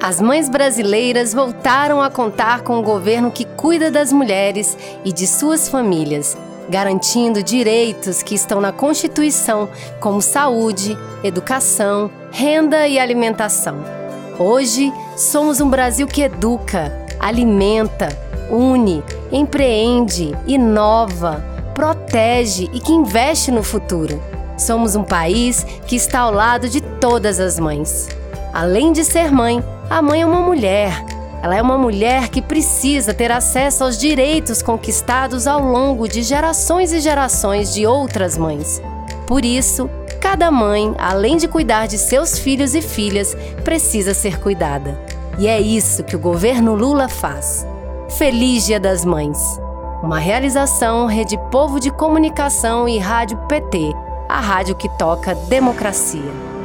As mães brasileiras voltaram a contar com um governo que cuida das mulheres e de suas famílias, garantindo direitos que estão na Constituição, como saúde, educação, renda e alimentação. Hoje, somos um Brasil que educa, alimenta, une, empreende, inova, protege e que investe no futuro. Somos um país que está ao lado de todas as mães. Além de ser mãe, a mãe é uma mulher. Ela é uma mulher que precisa ter acesso aos direitos conquistados ao longo de gerações e gerações de outras mães. Por isso, cada mãe, além de cuidar de seus filhos e filhas, precisa ser cuidada. E é isso que o governo Lula faz. Feliz Dia das Mães! Uma realização Rede Povo de Comunicação e Rádio PT, a rádio que toca democracia.